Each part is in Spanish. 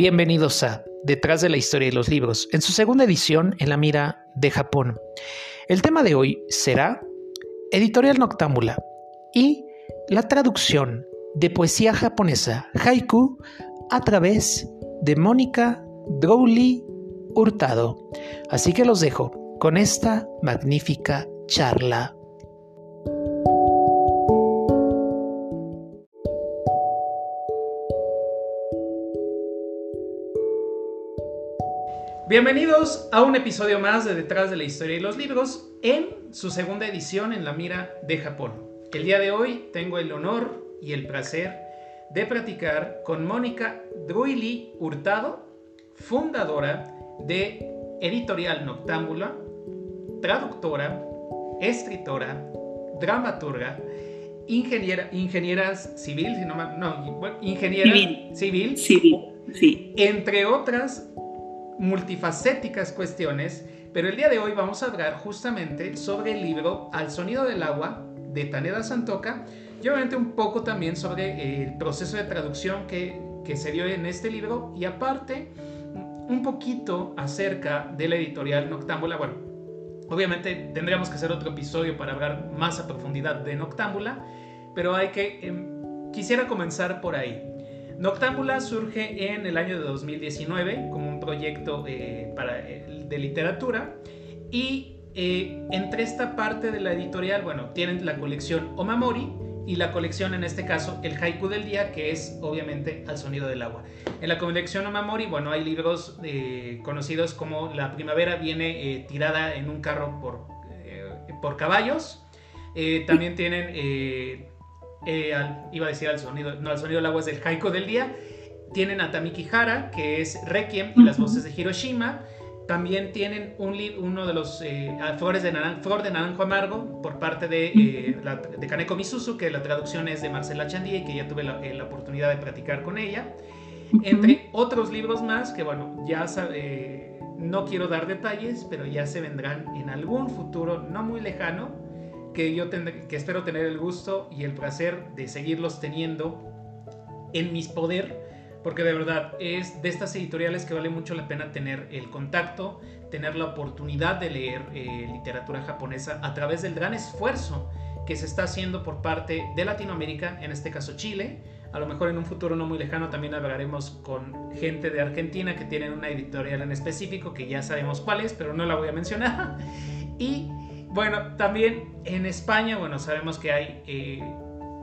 Bienvenidos a Detrás de la historia de los libros, en su segunda edición en la mira de Japón. El tema de hoy será Editorial Noctámbula y la traducción de poesía japonesa haiku a través de Mónica Drowley Hurtado. Así que los dejo con esta magnífica charla. Bienvenidos a un episodio más de Detrás de la Historia y los Libros en su segunda edición en la mira de Japón. El día de hoy tengo el honor y el placer de platicar con Mónica Druili Hurtado, fundadora de Editorial Noctámbula, traductora, escritora, dramaturga, ingeniera, ingeniera civil, si no, no ingeniera civil. civil, civil sí. entre otras multifacéticas cuestiones, pero el día de hoy vamos a hablar justamente sobre el libro Al sonido del agua de Taneda Santoka y obviamente un poco también sobre el proceso de traducción que, que se dio en este libro y aparte un poquito acerca de la editorial Noctámbula. Bueno, obviamente tendríamos que hacer otro episodio para hablar más a profundidad de Noctámbula, pero hay que... Em, quisiera comenzar por ahí. Noctámbula surge en el año de 2019 como un proyecto eh, para, eh, de literatura y eh, entre esta parte de la editorial, bueno, tienen la colección Omamori y la colección, en este caso, el haiku del día, que es obviamente al sonido del agua. En la colección Omamori, bueno, hay libros conocidos como La primavera viene tirada en un carro por, por caballos. también tienen eh, iba a decir al sonido, no, al sonido del agua es el haiku del día. Tienen a Tamiki Hara, que es Requiem y las voces de Hiroshima. También tienen un uno de los eh, flores de naran Flor de Naranjo Amargo por parte de, eh, de Kaneko Misuzu, que la traducción es de Marcela Chandía y que ya tuve la, la oportunidad de practicar con ella. Entre otros libros más que, bueno, ya no quiero dar detalles, pero ya se vendrán en algún futuro no muy lejano que yo que espero tener el gusto y el placer de seguirlos teniendo en mis poder, porque de verdad es de estas editoriales que vale mucho la pena tener el contacto, tener la oportunidad de leer eh, literatura japonesa a través del gran esfuerzo que se está haciendo por parte de Latinoamérica, en este caso Chile. A lo mejor en un futuro no muy lejano también hablaremos con gente de Argentina que tienen una editorial en específico, que ya sabemos cuál es, pero no la voy a mencionar. Y bueno, también en España, bueno, sabemos que hay eh,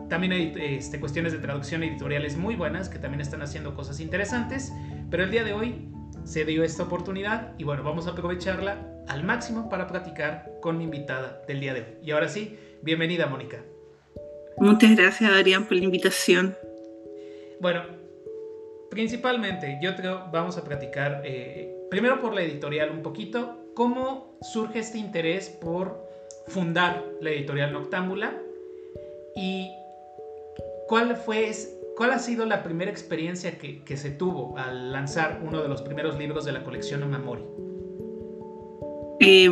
también hay este, cuestiones de traducción editoriales muy buenas que también están haciendo cosas interesantes, pero el día de hoy se dio esta oportunidad y bueno, vamos a aprovecharla al máximo para platicar con mi invitada del día de hoy. Y ahora sí, bienvenida Mónica. Muchas gracias Adrián por la invitación. Bueno, principalmente yo creo vamos a platicar eh, primero por la editorial un poquito, cómo surge este interés por fundar la editorial Noctámbula y cuál fue cuál ha sido la primera experiencia que, que, se tuvo al lanzar uno de los primeros libros de la colección Amamori. Eh,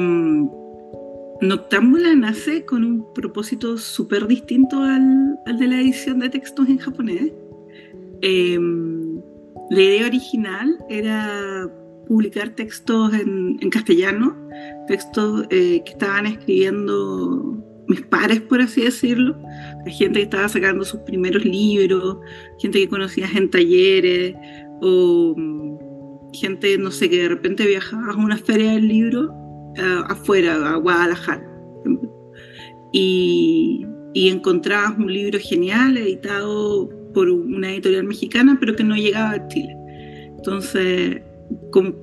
Noctámbula nace con un propósito súper distinto al, al, de la edición de textos en japonés. Eh, la idea original era publicar textos en, castellano, textos eh, que estaban escribiendo mis pares, por así decirlo, gente que estaba sacando sus primeros libros, gente que conocías en talleres, o mm, gente, no sé, que de repente viajaba a una feria del libro eh, afuera, a Guadalajara, y, y encontrabas un libro genial editado por una editorial mexicana, pero que no llegaba a Chile. Entonces,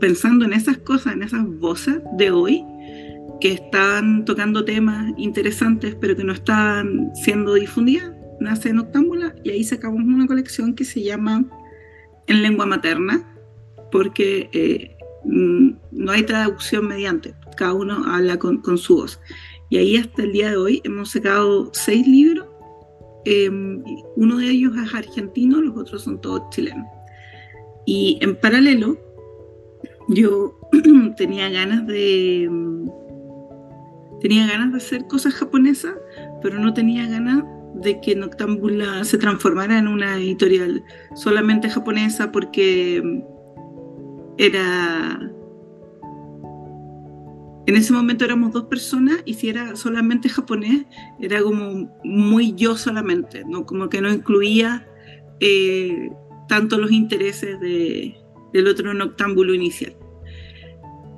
pensando en esas cosas, en esas voces de hoy, que están tocando temas interesantes pero que no están siendo difundidas, nace en Octámbula y ahí sacamos una colección que se llama En lengua materna, porque eh, no hay traducción mediante, cada uno habla con, su voz. Y ahí hasta el día de hoy hemos sacado seis libros, em, uno de ellos es argentino, los otros son todos chilenos. Y en paralelo, yo tenía ganas de tenía ganas de hacer cosas japonesas, pero no tenía ganas de que Noctámbula se transformara en una editorial solamente japonesa porque era... En ese momento éramos dos personas y si era solamente japonés, era como muy yo solamente, ¿no? como que no incluía eh, tanto los intereses de, del otro noctámbulo inicial.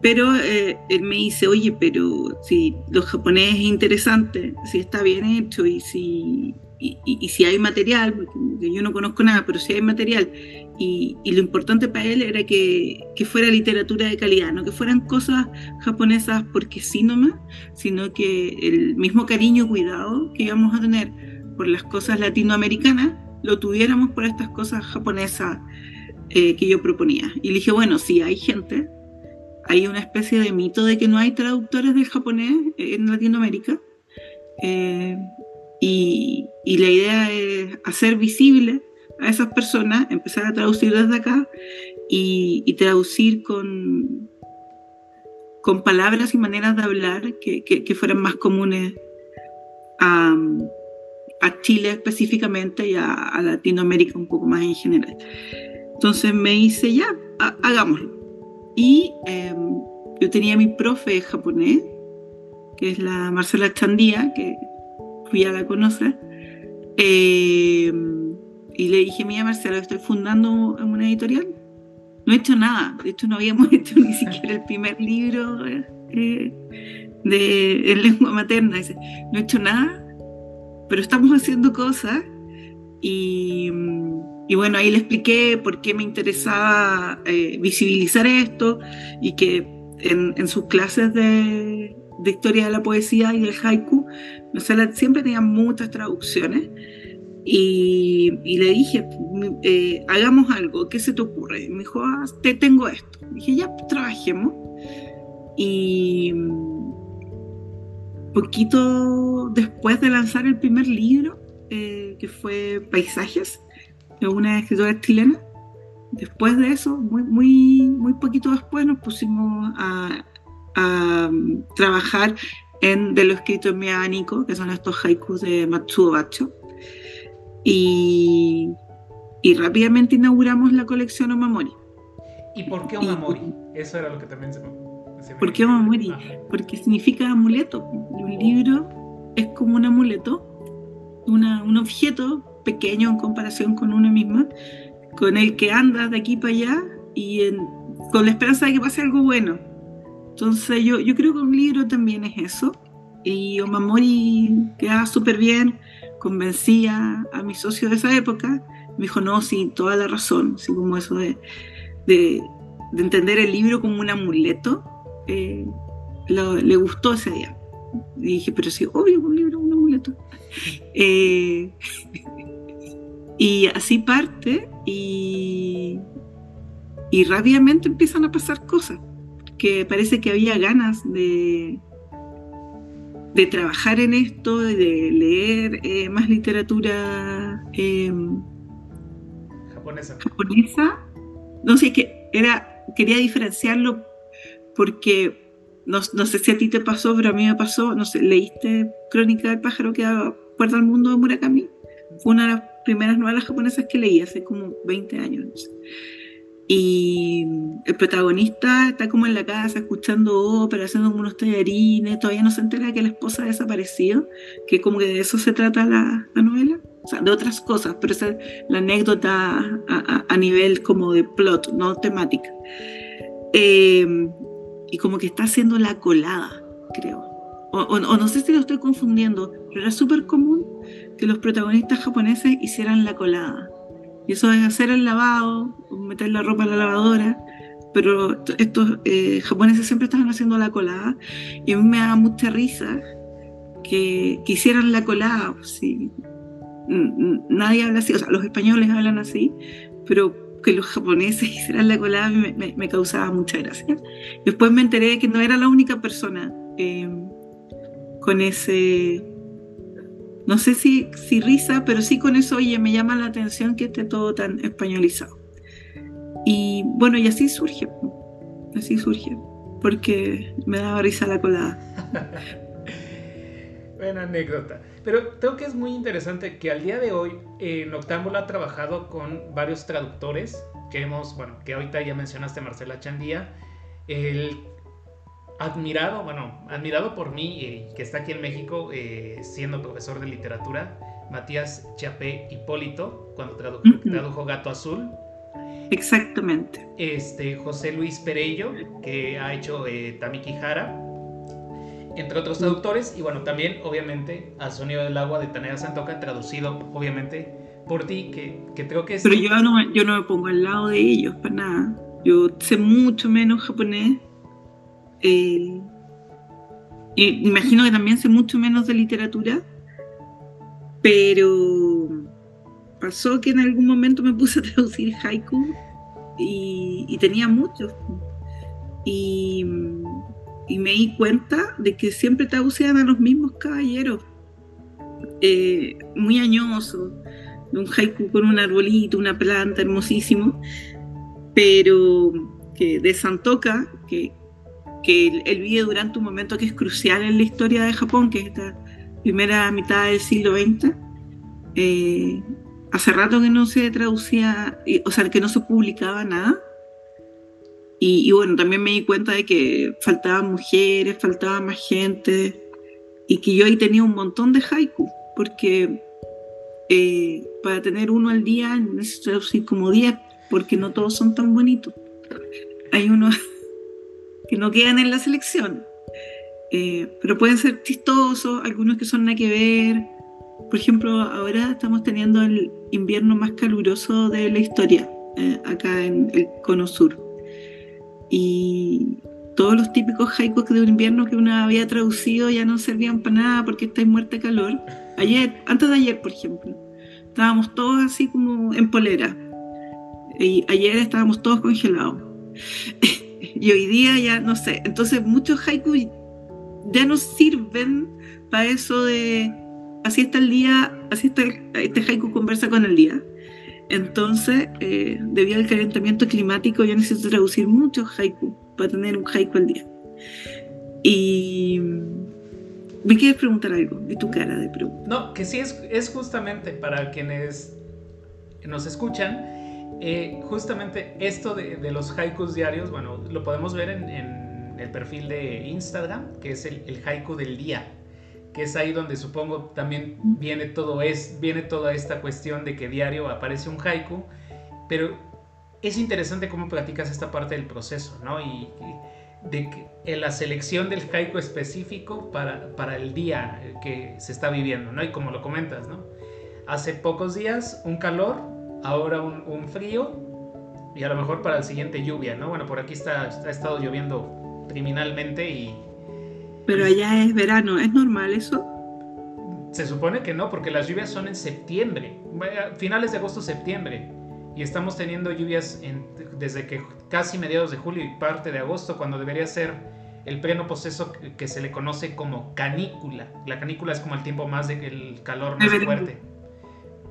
Pero eh, él me dice, oye, pero si los japoneses es interesante, si está bien hecho y si, y, si hay material, porque yo no conozco nada, pero si hay material, y, lo importante para él era que, que, fuera literatura de calidad, no que fueran cosas japonesas porque sí nomás, sino que el mismo cariño, cuidado que íbamos a tener por las cosas latinoamericanas, lo tuviéramos por estas cosas japonesas eh, que yo proponía. Y le dije, bueno, si hay gente, hay una especie de mito de que no hay traductores del japonés en Latinoamérica. Eh, y, la idea es hacer visible a esas personas, empezar a traducir desde acá y, traducir con, con palabras y maneras de hablar que, fueran más comunes a, Chile específicamente y a, Latinoamérica un poco más en general. Entonces me dice, ya, hagámoslo. Y em, yo tenía mi profe japonés, que es la Marcela Chandía, que ya la conoce. Em, y le dije, mira Marcela, estoy fundando una editorial. No he hecho nada, de hecho no habíamos hecho ni siquiera el primer libro eh, en lengua materna. Dice, no he hecho nada, pero estamos haciendo cosas. Y, y bueno, ahí le expliqué por qué me interesaba eh, visibilizar esto y que en, en sus clases de, de historia de la poesía y del haiku, siempre tenía muchas traducciones. Y, le dije, eh, hagamos algo, ¿qué se te ocurre? me dijo, ah, te tengo esto. dije, ya, trabajemos. Y poquito después de lanzar el primer libro, eh, que fue Paisajes, de una escritora chilena, después de eso, muy, muy, muy poquito después, nos pusimos a a trabajar en de lo escrito en mi abanico, que son estos haikus de Matsuo Bacho. Y, y rápidamente inauguramos la colección Omamori. ¿Y por qué Omamori? Eso era lo que también se me... ¿Por qué Omamori? Porque significa amuleto. Un libro es como un amuleto, una, un objeto pequeño en comparación con una misma, con el que andas de aquí para allá y con la esperanza de que pase algo bueno entonces yo, yo creo que un libro también es eso. Y Omamori quedaba súper bien, convencía a mi socio de esa época. Me dijo, no, sí, toda la razón, así como eso de, de, entender el libro como un amuleto. Eh, le gustó ese día. Y dije, pero sí, obvio, un libro, un amuleto. Eh, y así parte y, y rápidamente empiezan a pasar cosas que parece que había ganas de, de trabajar en esto, de leer eh, más literatura em, japonesa. No sé, que era, quería diferenciarlo porque no, sé si a ti te pasó, pero a mí me pasó, no sé, ¿leíste Crónica del pájaro que da puerta al mundo de Murakami? Fue una de las primeras novelas japonesas que leí hace como 20 años. Y el protagonista está como en la casa escuchando ópera, haciendo unos tallarines, todavía no se entera que la esposa ha desaparecido, que como que de eso se trata la, novela, o sea, de otras cosas, pero esa es la anécdota a, nivel como de plot, no temática. Eh, y como que está haciendo la colada, creo. O, no sé si lo estoy confundiendo, pero era súper común que los protagonistas japoneses hicieran la colada y eso es hacer el lavado, meter la ropa en la lavadora. Pero estos eh, japoneses siempre estaban haciendo la colada. Y a mí me da mucha risa que, que hicieran la colada. Sí. Nadie habla así, o sea, los españoles hablan así, pero que los japoneses hicieran la colada me, causaba mucha gracia. Después me enteré que no era la única persona eh, con ese no sé si, si risa, pero sí con eso, oye, me llama la atención que esté todo tan españolizado. Y bueno, y así surge, así surge, porque me daba risa la colada. Buena anécdota. Pero creo que es muy interesante que al día de hoy eh, Noctámbulo ha trabajado con varios traductores que hemos, bueno, que ahorita ya mencionaste Marcela Chandía, el admirado, bueno, admirado por mí, eh, que está aquí en México eh, siendo profesor de literatura, Matías Chapé Hipólito, cuando tradujo Gato Azul. Exactamente. Este, José Luis Perello, que ha hecho eh, Tamiki Hara, entre otros traductores, y bueno, también, obviamente, Al Sonido del Agua de Taneda Santoka, traducido, obviamente, por ti, que, que creo que es... Pero yo no, yo no me pongo al lado de ellos, para nada. Yo sé mucho menos japonés. Eh, imagino que también sé mucho menos de literatura, pero pasó que en algún momento me puse a traducir haiku y, tenía muchos. Y, me di cuenta de que siempre traducían a los mismos caballeros, eh, muy añosos, un haiku con un arbolito, una planta hermosísimo, pero que de Santoka, que, que él, vive durante un momento que es crucial en la historia de Japón, que es esta primera mitad del siglo XX. Eh, hace rato que no se traducía, o sea, que no se publicaba nada. Y, bueno, también me di cuenta de que faltaban mujeres, faltaba más gente, y que yo ahí tenía un montón de haiku, porque eh, para tener uno al día necesito traducir como 10, porque no todos son tan bonitos. Hay unos no quedan en la selección, eh, pero pueden ser chistosos, algunos que son nada que ver, por ejemplo, ahora estamos teniendo el invierno más caluroso de la historia, eh, acá en el cono sur. Y todos los típicos haikus de invierno que uno había traducido ya no servían para nada porque estáis muerta de calor. Ayer, antes de ayer, por ejemplo, estábamos todos así como en polera. Y ayer estábamos todos congelados. y hoy día ya no sé. Entonces muchos haikus ya no sirven para eso de así está el día, así está este haiku conversa con el día. Entonces, eh, debido al calentamiento climático, yo necesito traducir muchos haiku para tener un haiku al día. Y me quieres preguntar algo, vi tu cara de pregunta. No, que sí es justamente para quienes nos escuchan, eh, justamente esto de, de, los haikus diarios, bueno, lo podemos ver en, el perfil de Instagram, que es el, el haiku del día que es ahí donde supongo también viene todo es viene toda esta cuestión de que diario aparece un haiku, pero es interesante cómo platicas esta parte del proceso, ¿no? Y, de que, la selección del haiku específico para, para el día que se está viviendo, ¿no? Y como lo comentas, ¿no? Hace pocos días un calor, ahora un, frío y a lo mejor para el siguiente lluvia, ¿no? Bueno, por aquí está, ha estado lloviendo criminalmente y pero allá es verano, ¿es normal eso? Se supone que no, porque las lluvias son en septiembre, finales de agosto, septiembre. Y estamos teniendo lluvias desde que casi mediados de julio y parte de agosto, cuando debería ser el pleno proceso que se le conoce como canícula. La canícula es como el tiempo más de calor más fuerte.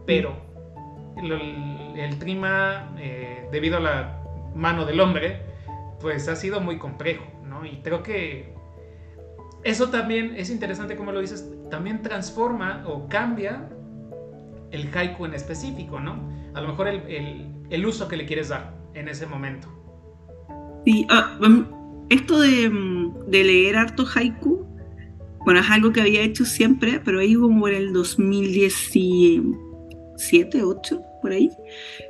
Pero el, clima, eh, debido a la mano del hombre, pues ha sido muy complejo, ¿no? Y creo que eso también es interesante como lo dices, también transforma o cambia el haiku en específico, ¿no? A lo mejor el, uso que le quieres dar en ese momento. Sí, ah, esto de, leer harto haiku, bueno, es algo que había hecho siempre, pero ahí como en el 2017, 8, por ahí,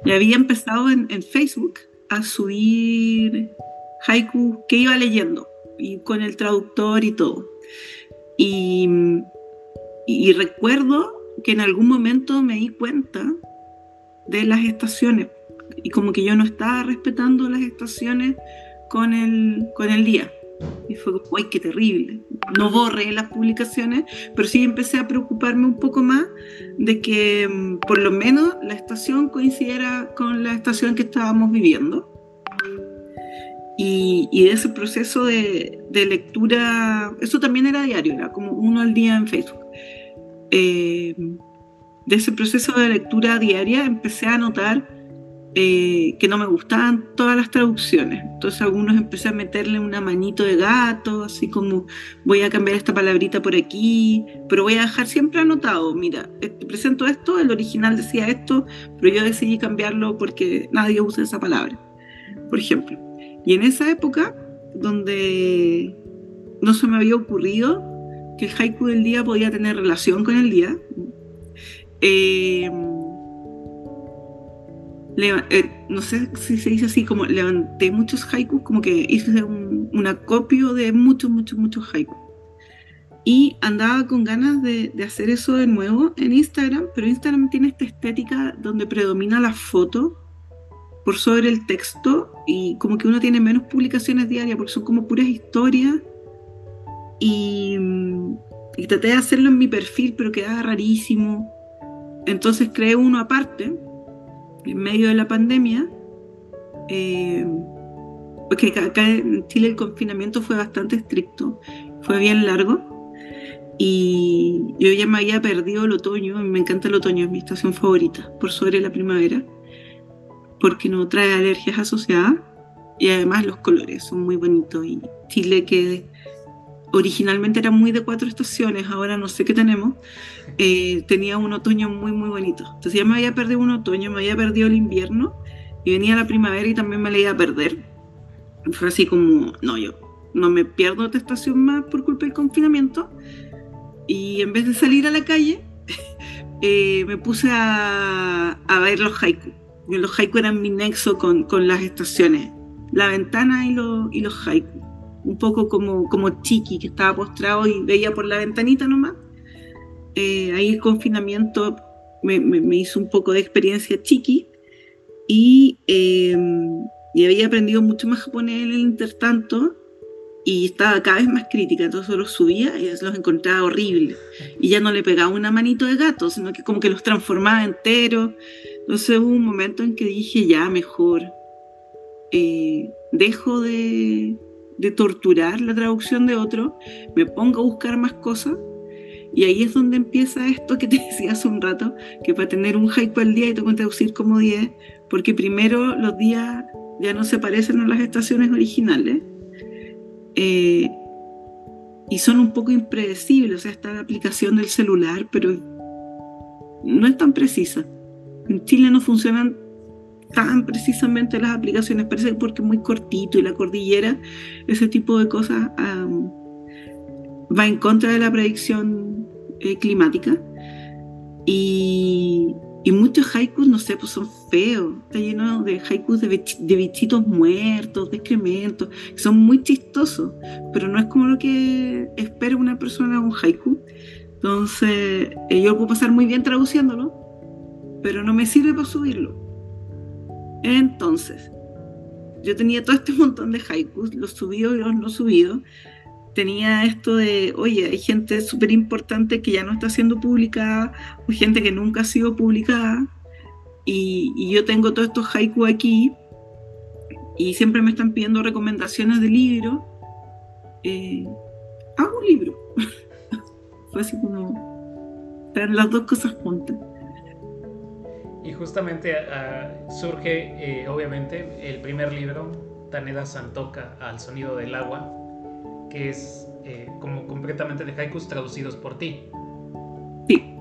le había empezado en, Facebook a subir haiku que iba leyendo y con el traductor y todo. Y, recuerdo que en algún momento me di cuenta de las estaciones y como que yo no estaba respetando las estaciones con el, con el día. Y fue ¡ay, qué terrible! No borré las publicaciones, pero sí empecé a preocuparme un poco más de que mm, por lo menos la estación coincidiera con la estación que estábamos viviendo. Y, de ese proceso de, lectura, eso también era diario, era como uno al día en Facebook. Eh, de ese proceso de lectura diaria empecé a notar eh, que no me gustaban todas las traducciones. Entonces algunos empecé a meterle una manito de gato, así como voy a cambiar esta palabrita por aquí, pero voy a dejar siempre anotado, mira, te presento esto, el original decía esto, pero yo decidí cambiarlo porque nadie usa esa palabra, por ejemplo. Y en esa época, donde no se me había ocurrido que el haiku del día podía tener relación con el día, eh, eh, no sé si se dice así, como levanté muchos haikus, como que hice un, acopio de muchos, muchos, muchos haikus. Y andaba con ganas de, hacer eso de nuevo en Instagram, pero Instagram tiene esta estética donde predomina la foto por sobre el texto y como que uno tiene menos publicaciones diarias porque son como puras historias. Y, y traté de hacerlo en mi perfil, pero quedaba rarísimo. Entonces creé uno aparte en medio de la pandemia, eh, porque acá en Chile el confinamiento fue bastante estricto, fue bien largo, y yo ya me había perdido el otoño, me encanta el otoño, es mi estación favorita, por sobre la primavera, porque no trae alergias asociadas, y además los colores son muy bonitos, y Chile que originalmente era muy de cuatro estaciones, ahora no sé qué tenemos, eh, tenía un otoño muy, muy bonito. Entonces ya me había perdido un otoño, me había perdido el invierno y venía la primavera y también me la iba a perder. Fue así como, no, yo no me pierdo esta estación más por culpa del confinamiento. Y en vez de salir a la calle, eh, me puse a, a, ver los haiku. Los haiku eran mi nexo con, con las estaciones, la ventana y, y los haiku. Un poco como, como Chiqui, que estaba postrado y veía por la ventanita nomás eh, ahí el confinamiento me, hizo un poco de experiencia chiqui y, eh, había aprendido mucho más japonés en el intertanto y estaba cada vez más crítica, entonces los subía y los encontraba horribles y ya no le pegaba una manito de gato, sino que como que los transformaba enteros. Entonces hubo un momento en que dije, ya mejor, eh, dejo de, de torturar la traducción de otro, me pongo a buscar más cosas y ahí es donde empieza esto que te decía hace un rato, que para tener un haiku al día y tengo que traducir como 10, porque primero los días ya no se parecen a las estaciones originales. Eh, y son un poco impredecibles, o sea, está la aplicación del celular, pero no es tan precisa. En Chile no funcionan tan precisamente las aplicaciones, parece que porque es muy cortito y la cordillera, ese tipo de cosas va en contra de la predicción eh, climática. Y, muchos haikus, no sé, pues son feos. Está lleno de haikus de, bichitos muertos, de excrementos. Son muy chistosos, pero no es como lo que espera una persona un haiku. Entonces, eh, yo puedo pasar muy bien traduciéndolo, pero no me sirve para subirlo. Entonces, yo tenía todo este montón de haikus, los subidos y los no subidos, tenía esto de, oye, hay gente súper importante que ya no está siendo publicada, o gente que nunca ha sido publicada, y, yo tengo todos estos haiku aquí, y siempre me están pidiendo recomendaciones de libros. Eh, hago un libro. Fue así como las dos cosas juntas. Y justamente ah, surge, eh, obviamente, el primer libro, Taneda Santoka, al sonido del agua, que es eh, como completamente de haikus traducidos por ti. Sí.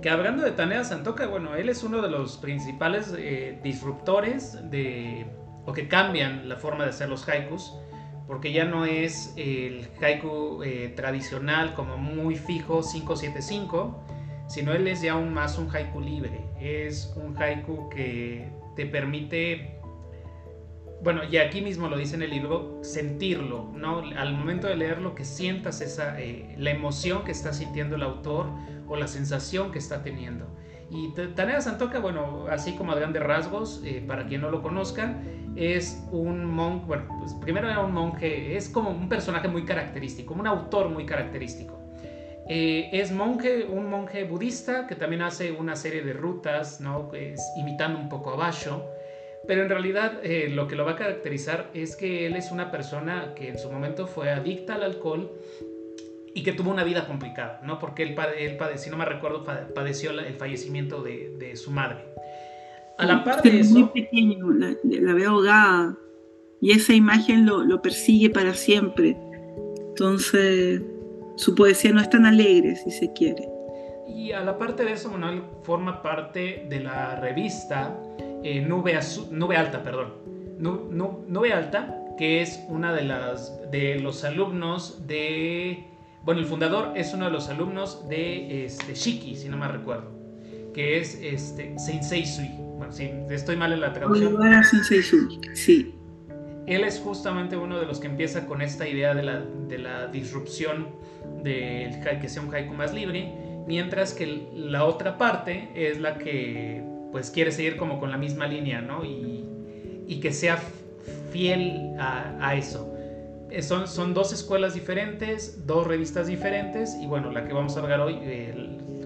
Que hablando de Taneda Santoka, bueno, él es uno de los principales eh, disruptores de, o que cambian la forma de hacer los haikus, porque ya no es el haiku eh, tradicional como muy fijo 575, sino él es ya aún más un haiku libre. Es un haiku que te permite bueno, y aquí mismo lo dice en el libro, sentirlo, ¿no? Al momento de leerlo, que sientas esa, eh, la emoción que está sintiendo el autor o la sensación que está teniendo. Y Taneda Santoka, bueno, así como a grandes rasgos, eh, para quien no lo conozca, es un monje, bueno, pues primero era un monje, es como un personaje muy característico, un autor muy característico. Eh, es monje, un monje budista que también hace una serie de rutas, ¿no? Es, imitando un poco a Basho. Pero en realidad eh, lo que lo va a caracterizar es que él es una persona que en su momento fue adicta al alcohol y que tuvo una vida complicada, ¿no? Porque él, él si no me recuerdo, padeció el fallecimiento de, de, su madre. A la par de eso. muy pequeño, la, la, ve ahogada. Y esa imagen lo, lo persigue para siempre. Entonces, su poesía no es tan alegre, si se quiere. Y a la parte de eso, Manuel forma parte de la revista eh, Nube, Nube Alta, perdón. Nube Alta, que es una de las de los alumnos de bueno, el fundador es uno de los alumnos de este, Shiki, si no me recuerdo, que es este, Sensei Sui. Bueno, si estoy mal en la traducción. Sensei Sui, sí. Él es justamente uno de los que empieza con esta idea de la, de la disrupción del que sea un haiku más libre, mientras que la otra parte es la que pues quiere seguir como con la misma línea, ¿no? Y, y que sea fiel a, a eso. Eh, son, son dos escuelas diferentes, dos revistas diferentes y bueno, la que vamos a hablar hoy,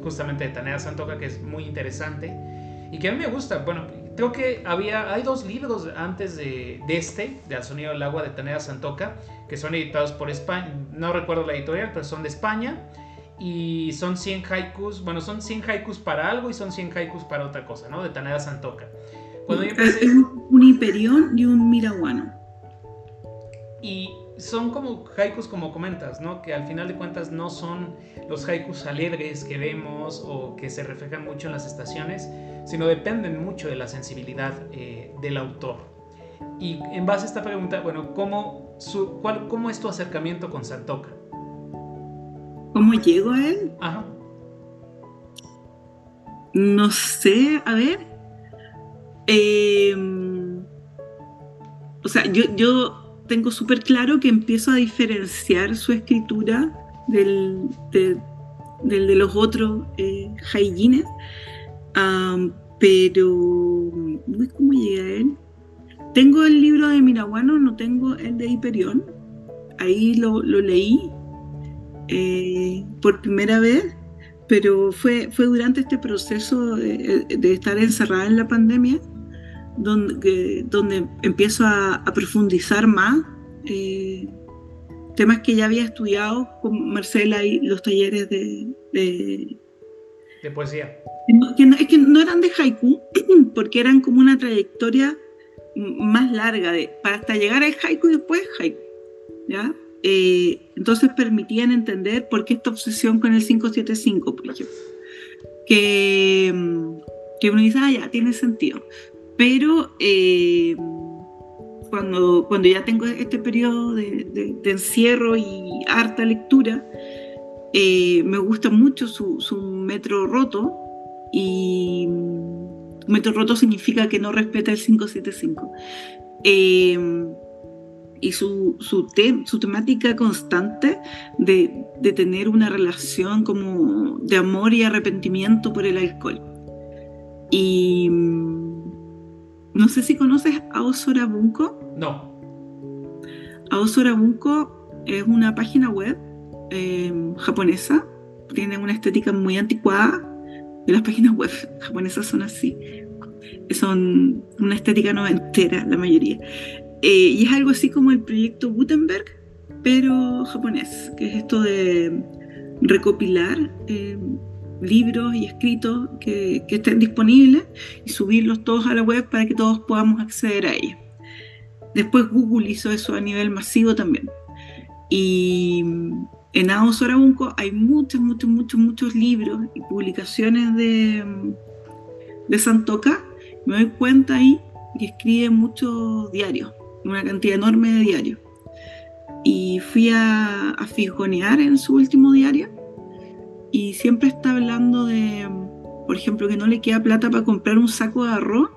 justamente de Tanea Santoka, que es muy interesante y que a mí me gusta. Bueno, creo que había, hay dos libros antes de, de este, de Al Sonido del Agua de Tanea Santoka, que son editados por España, no recuerdo la editorial, pero son de España y son 100 haikus, bueno, son 100 haikus para algo y son 100 haikus para otra cosa, ¿no? De Taneda Santoka. Es un hiperión y un miraguano. Y son como haikus como comentas, ¿no? Que al final de cuentas no son los haikus alegres que vemos o que se reflejan mucho en las estaciones, sino dependen mucho de la sensibilidad eh, del autor. Y en base a esta pregunta, bueno, ¿cómo, su, cuál, ¿cómo es tu acercamiento con Santoka? ¿Cómo llego a él? Ajá. No sé, a ver. Eh, o sea, yo, yo tengo súper claro que empiezo a diferenciar su escritura del, de, los otros eh, pero, ¿cómo llegué a él? Tengo el libro de Miraguano, no tengo el de Hiperión. Ahí lo, leí eh, por primera vez, pero fue, fue durante este proceso de, estar encerrada en la pandemia donde, donde empiezo a, profundizar más eh, temas que ya había estudiado con Marcela y los talleres de... De, poesía. es que no eran de haiku, porque eran como una trayectoria más larga, de, para hasta llegar al haiku y después haiku. ¿ya? Eh, entonces permitían entender por qué esta obsesión con el 575, por ejemplo. Que, que uno dice, ah, ya, tiene sentido. Pero eh, cuando, cuando ya tengo este periodo de, encierro y harta lectura, eh, me gusta mucho su, metro roto y metro roto significa que no respeta el 575. Eh, y su, su, su, temática constante de, de, tener una relación como de amor y arrepentimiento por el alcohol. Y no sé si conoces Aosorabunko. No. Aosorabunko es una página web eh, japonesa. Tiene una estética muy anticuada. las páginas web japonesas son así. Son una estética noventera, la mayoría. Eh, y es algo así como el proyecto Gutenberg, pero japonés, que es esto de recopilar eh, libros y escritos que, estén disponibles y subirlos todos a la web para que todos podamos acceder a ellos. Después Google hizo eso a nivel masivo también. Y en Aos hay muchos, muchos, muchos, muchos libros y publicaciones de, de Santoka. Me doy cuenta ahí que escribe muchos diarios, una cantidad enorme de diarios. Y fui a, a fisgonear en su último diario y siempre está hablando de, por ejemplo, que no le queda plata para comprar un saco de arroz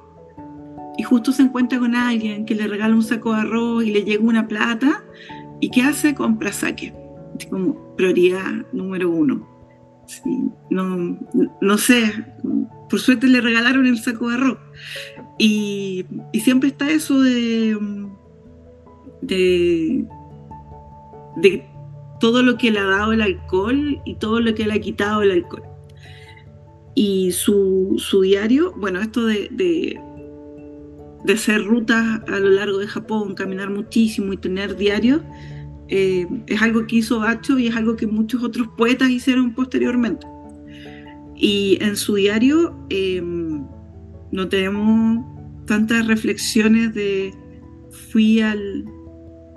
y justo se encuentra con alguien que le regala un saco de arroz y le llega una plata y ¿qué hace? Compra saque. Es como prioridad número uno. no, no sé, por suerte le regalaron el saco de arroz. Y, y siempre está eso de, de, de todo lo que le ha dado el alcohol y todo lo que le ha quitado el alcohol. Y su, diario, bueno, esto de, de, hacer rutas a lo largo de Japón, caminar muchísimo y tener diarios, eh, es algo que hizo Bacho y es algo que muchos otros poetas hicieron posteriormente. Y en su diario em, no tenemos tantas reflexiones de fui al,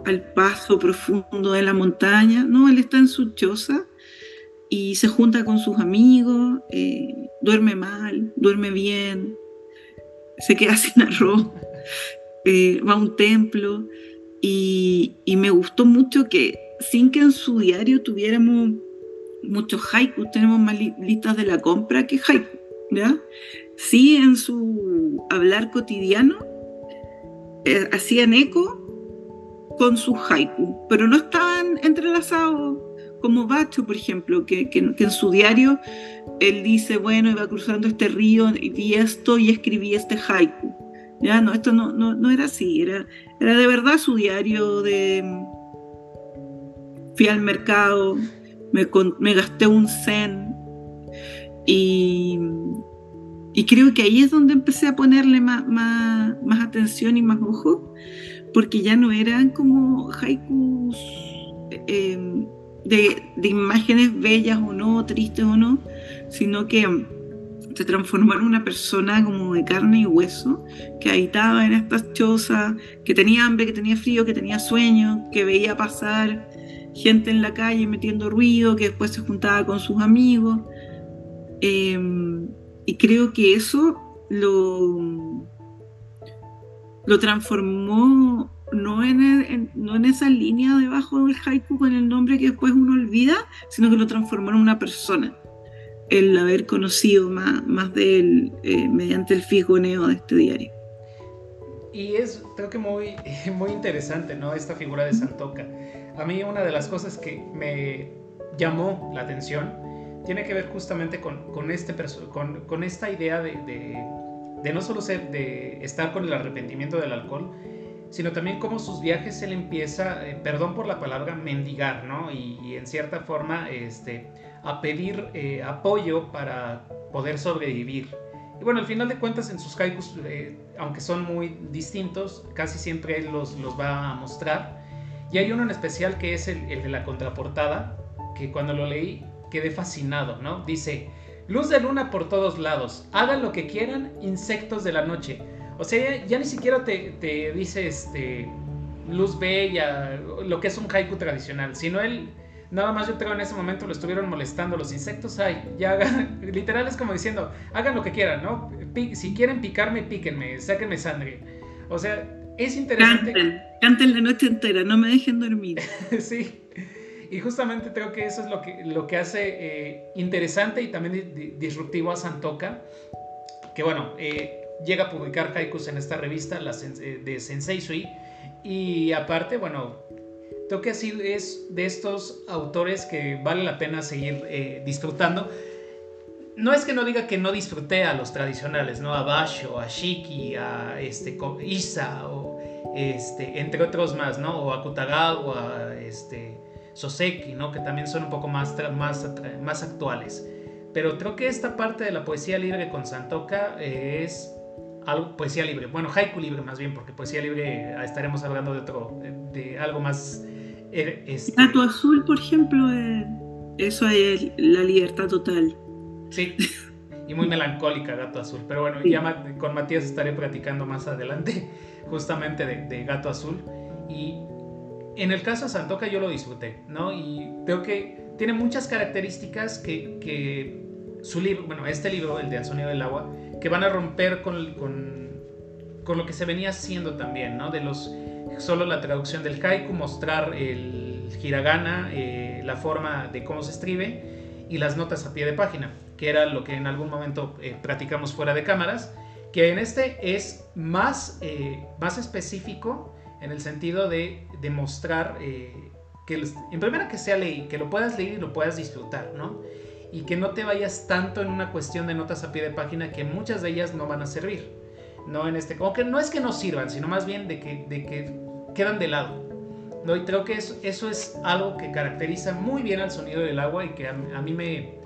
al paso profundo de la montaña. No, él está en su choza y se junta con sus amigos, eh, duerme mal, duerme bien, se queda sin arroz, eh, va a un templo y, y, me gustó mucho que sin que en su diario tuviéramos muchos haikus, tenemos más listas de la compra que haiku, ¿ya? Sí, en su hablar cotidiano eh, hacían eco con sus haiku, pero no estaban entrelazados como Bacho, por ejemplo, que, en su diario él dice, bueno, iba cruzando este río y vi esto y escribí este haiku. Ya, no, esto no, no, era así, era, era de verdad su diario de fui al mercado, me, me gasté un zen y, y, creo que ahí es donde empecé a ponerle más, más, más atención y más ojo, porque ya no eran como haikus eh, de, imágenes bellas o no, tristes o no, sino que se transformó en una persona como de carne y hueso, que habitaba en estas chozas, que tenía hambre, que tenía frío, que tenía sueño, que veía pasar gente en la calle metiendo ruido, que después se juntaba con sus amigos. Em, y creo que eso lo, lo transformó no en, no en esa línea debajo del haiku con el nombre que después uno olvida, sino que lo transformó en una persona. El haber conocido más, más de él eh, mediante el fijoneo de este diario. Y es, creo que muy, muy interesante, ¿no? Esta figura de Santoka. A mí una de las cosas que me llamó la atención tiene que ver justamente con, con este, con, con esta idea de, de, de no solo ser, de estar con el arrepentimiento del alcohol, sino también cómo sus viajes él empieza, eh, perdón por la palabra, mendigar, ¿no? Y, en cierta forma este, a pedir eh, apoyo para poder sobrevivir. Y bueno, al final de cuentas en sus haikus, eh, aunque son muy distintos, casi siempre él los, los, va a mostrar. Y hay uno en especial que es el, el de la contraportada, que cuando lo leí quedé fascinado, ¿no? Dice, luz de luna por todos lados, hagan lo que quieran, insectos de la noche o sea, ya, ni siquiera te, dice este, luz bella, lo que es un haiku tradicional, sino él, nada más yo creo en ese momento lo estuvieron molestando los insectos, ay, ya literal es como diciendo, hagan lo que quieran, ¿no? si quieren picarme, píquenme, sáquenme sangre. O sea, es interesante. Canten, canten la noche entera, no me dejen dormir. sí. Y justamente creo que eso es lo que, lo que hace eh, interesante y también disruptivo a Santoka. Que bueno, eh, llega a publicar haikus en esta revista eh, de Sensei Sui. Y aparte, bueno, creo que así es de estos autores que vale la pena seguir disfrutando. No es que no diga que no disfruté a los tradicionales, ¿no? A Basho, a Shiki, a este, Isa, o este, entre otros más, ¿no? O a Kutagawa, este, Soseki, ¿no? Que también son un poco más, más, más actuales. Pero creo que esta parte de la poesía libre con Santoka es algo, poesía libre, bueno, haiku libre más bien, porque poesía libre eh, estaremos hablando de otro, de, algo más... Eh, este... Gato azul, por ejemplo, eh, eso es la libertad total. Sí, y muy melancólica Gato Azul, pero bueno, ya con Matías estaré platicando más adelante justamente de, Gato Azul. Y en el caso de Santoca yo lo disfruté, ¿no? Y creo que tiene muchas características que, que su libro, bueno, este libro, el de Al Sonido del Agua, que van a romper con, con, lo que se venía haciendo también, ¿no? De los solo la traducción del haiku, mostrar el hiragana, eh, la forma de cómo se escribe y las notas a pie de página, que era lo que en algún momento eh, practicamos fuera de cámaras, que en este es más, eh, más específico en el sentido de demostrar que en primera que sea ley, que lo puedas leer y lo puedas disfrutar, ¿no? y que no te vayas tanto en una cuestión de notas a pie de página que muchas de ellas no van a servir. No en este, como que no es que no sirvan, sino más bien de que, de que quedan de lado. ¿no? Y creo que eso, eso es algo que caracteriza muy bien al sonido del agua y que a, mí me,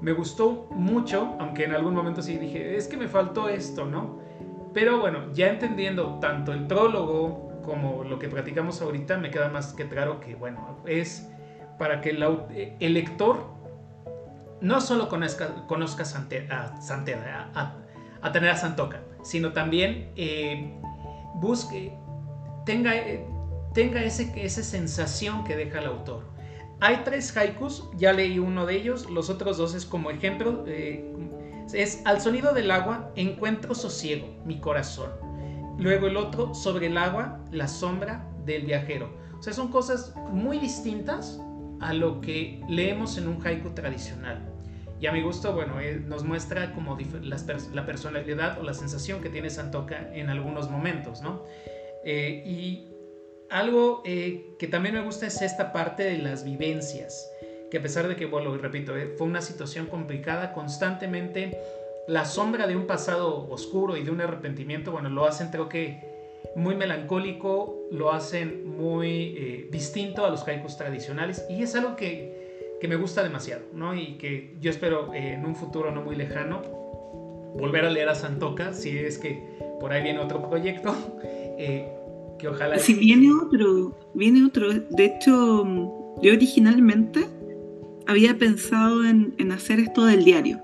me gustó mucho, aunque en algún momento sí dije, es que me faltó esto, ¿no? Pero bueno, ya entendiendo tanto el prólogo como lo que platicamos ahorita, me queda más que claro que, bueno, es para que el, el lector no solo conozca, conozca a, a tener a Santoka, sino también eh, busque, tenga, tenga ese, esa sensación que deja el autor. Hay tres haikus, ya leí uno de ellos, los otros dos es como ejemplo, eh, es al sonido del agua encuentro sosiego, mi corazón. Luego el otro, sobre el agua, la sombra del viajero. O sea, son cosas muy distintas a lo que leemos en un haiku tradicional. Y a mi gusto, bueno, eh, nos muestra como la personalidad o la sensación que tiene Santoka en algunos momentos, ¿no? Eh, y algo eh, que también me gusta es esta parte de las vivencias, que a pesar de que, bueno, repito, fue una situación complicada, constantemente la sombra de un pasado oscuro y de un arrepentimiento, bueno, lo hacen creo que muy melancólico, lo hacen muy distinto a los haikus tradicionales y es algo que que me gusta demasiado, ¿no? Y que yo espero eh, en un futuro no muy lejano volver a leer a Santoka, si es que por ahí viene otro proyecto, eh, que ojalá... Si viene otro, viene otro. De hecho, yo originalmente había pensado en, en hacer esto del diario,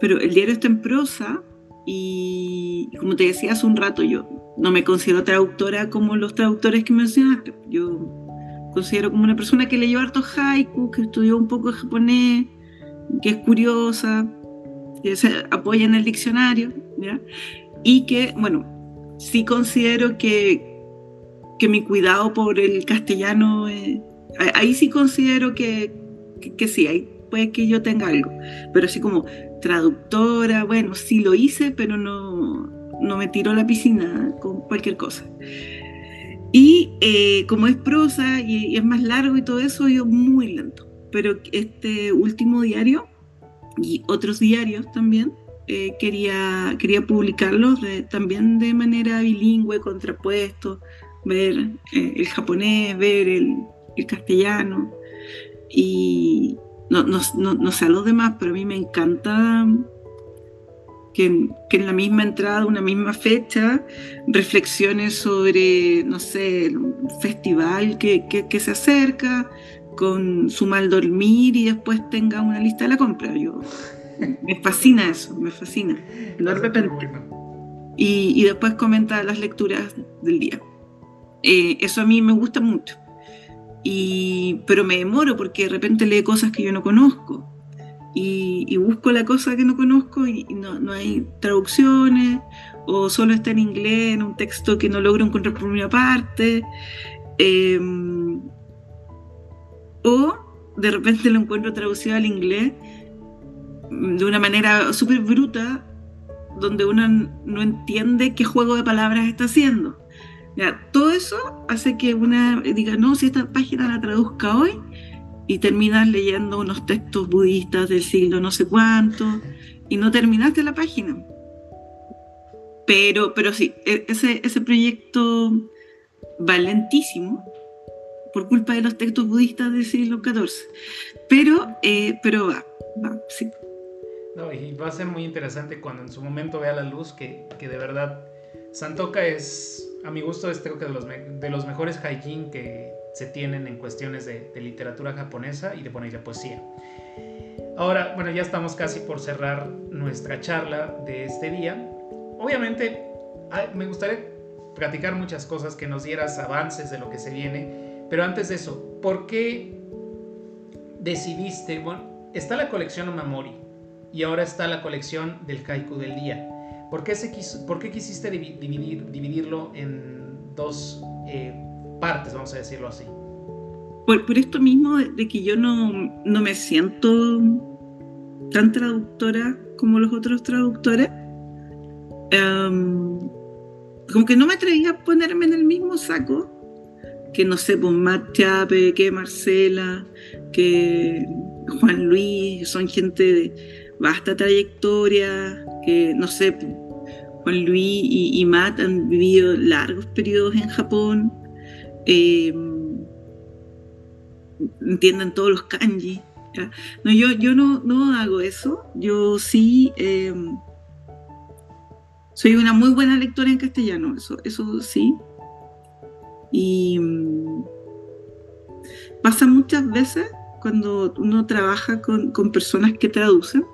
pero el diario está en prosa y como te decía hace un rato, yo no me considero traductora como los traductores que mencionaste. Yo considero como una persona que leyó harto haiku, que estudió un poco de japonés, que es curiosa, que se apoya en el diccionario, y que, bueno, sí considero que, que mi cuidado por el castellano, eh, ahí sí considero que, que, sí, ahí puede que yo tenga algo, pero así como traductora, bueno, sí lo hice, pero no, no me tiro a la piscina con cualquier cosa. Y eh, como es prosa y, es más largo y todo eso, yo muy lento. Pero este último diario y otros diarios también eh, quería, quería publicarlos también de manera bilingüe, contrapuesto, ver eh, el japonés, ver el, el castellano. Y no, no, no, no sé a los demás, pero a mí me encanta que, en la misma entrada, una misma fecha, reflexiones sobre, no sé, un festival que, que, se acerca, con su mal dormir y después tenga una lista de la compra. Yo, me fascina eso, me fascina. De repente. Y, y, después comenta las lecturas del día. Eh, eso a mí me gusta mucho. Y, pero me demoro porque de repente lee cosas que yo no conozco y, busco la cosa que no conozco y, no, hay traducciones o solo está en inglés, en un texto que no logro encontrar por una parte. Em, o de repente lo encuentro traducido al inglés de una manera súper bruta, donde uno no entiende qué juego de palabras está haciendo. Todo eso hace que una diga, no, si esta página la traduzca hoy, y terminas leyendo unos textos budistas del siglo no sé cuánto y no terminaste la página. Pero, pero sí, e, ese, ese proyecto valentísimo por culpa de los textos budistas del siglo XIV. Pero, eh, pero va, va, sí. No, y va a ser muy interesante cuando en su momento vea la luz que, que de verdad Santoka es, a mi gusto, es creo que de los, de los mejores haikin que, se tienen en cuestiones de, literatura japonesa y de, poner poesía. Ahora, bueno, ya estamos casi por cerrar nuestra charla de este día. Obviamente, me gustaría platicar muchas cosas, que nos dieras avances de lo que se viene, pero antes de eso, ¿por qué decidiste, bueno, está la colección Omamori y ahora está la colección del haiku del día? ¿Por qué, se quiso, por qué quisiste dividir, dividirlo en dos eh, partes, vamos a decirlo así. Por, por esto mismo de, que yo no, no, me siento tan traductora como los otros traductores, em, como que no me atrevía a ponerme en el mismo saco que, no sé, pues Matt Chape, que Marcela, que Juan Luis, son gente de vasta trayectoria, que, no sé, Juan Luis y, y Matt han vivido largos periodos en Japón, eh, entiendan todos los kanji. No, yo, yo no, no, hago eso. Yo sí eh, soy una muy buena lectora en castellano, eso, eso sí. Y mm, pasa muchas veces cuando uno trabaja con, con, personas que traducen,